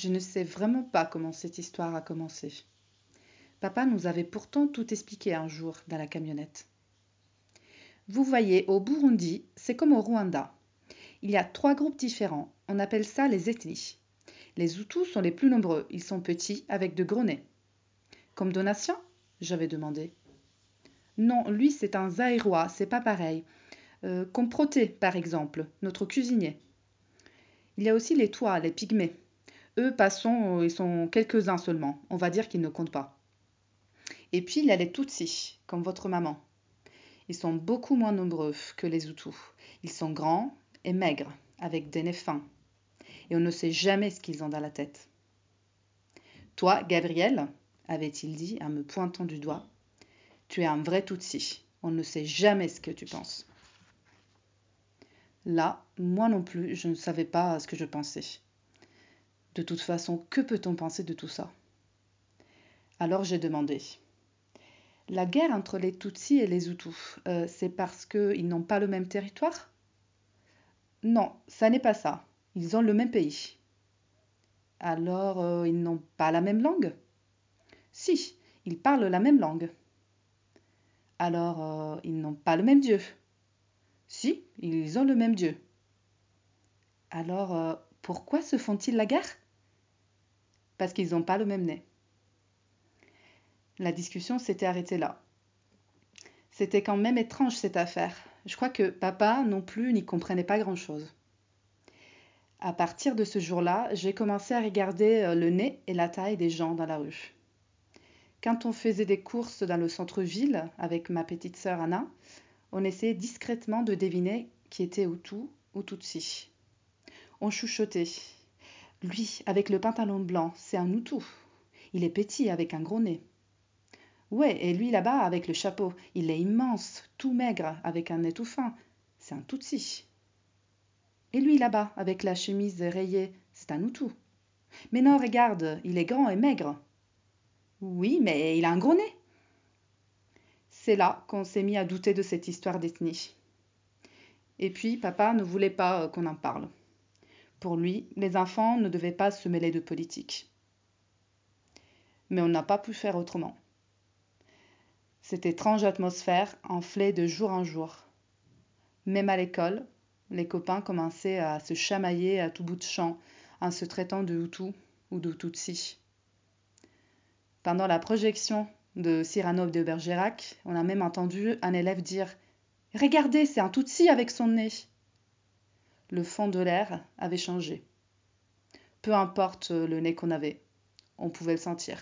Je ne sais vraiment pas comment cette histoire a commencé. Papa nous avait pourtant tout expliqué un jour dans la camionnette. Vous voyez, au Burundi, c'est comme au Rwanda. Il y a trois groupes différents. On appelle ça les ethnies. Les Hutus sont les plus nombreux. Ils sont petits, avec de gros nez. Comme Donatien J'avais demandé. Non, lui, c'est un Zaïrois, c'est pas pareil. Euh, comme Proté, par exemple, notre cuisinier. Il y a aussi les Toits, les Pygmées. Eux, passons, ils sont quelques-uns seulement. On va dire qu'ils ne comptent pas. Et puis, il y a les Tutsis, comme votre maman. Ils sont beaucoup moins nombreux que les Hutus. Ils sont grands et maigres, avec des nez fins. Et on ne sait jamais ce qu'ils ont dans la tête. Toi, Gabriel, avait-il dit en me pointant du doigt, tu es un vrai Tutsi. On ne sait jamais ce que tu penses. Là, moi non plus, je ne savais pas ce que je pensais. De toute façon, que peut-on penser de tout ça? Alors j'ai demandé. La guerre entre les Tutsis et les Hutus, euh, c'est parce qu'ils n'ont pas le même territoire? Non, ça n'est pas ça. Ils ont le même pays. Alors, euh, ils n'ont pas la même langue? Si, ils parlent la même langue. Alors, euh, ils n'ont pas le même Dieu? Si, ils ont le même Dieu. Alors, pourquoi se font-ils la guerre? Parce qu'ils n'ont pas le même nez. La discussion s'était arrêtée là. C'était quand même étrange cette affaire. Je crois que papa non plus n'y comprenait pas grand-chose. À partir de ce jour-là, j'ai commencé à regarder euh, le nez et la taille des gens dans la rue. Quand on faisait des courses dans le centre-ville avec ma petite sœur Anna, on essayait discrètement de deviner qui était Hutu ou Tutsi. On chuchotait. Lui, avec le pantalon blanc, c'est un Hutu. Il est petit avec un gros nez. Ouais, et lui là-bas, avec le chapeau, il est immense, tout maigre, avec un nez tout fin. C'est un Tutsi. Et lui là-bas, avec la chemise rayée, c'est un Hutu. Mais non, regarde, il est grand et maigre. Oui, mais il a un gros nez. C'est là qu'on s'est mis à douter de cette histoire d'ethnie. Et puis, papa ne voulait pas euh, qu'on en parle. Pour lui, les enfants ne devaient pas se mêler de politique. Mais on n'a pas pu faire autrement. Cette étrange atmosphère enflait de jour en jour. Même à l'école, les copains commençaient à se chamailler à tout bout de champ en se traitant de Hutu ou de Tutsi. Pendant la projection de Cyrano de Bergerac, on a même entendu un élève dire Regardez, c'est un Tutsi avec son nez. Le fond de l'air avait changé. Peu importe le nez qu'on avait, on pouvait le sentir.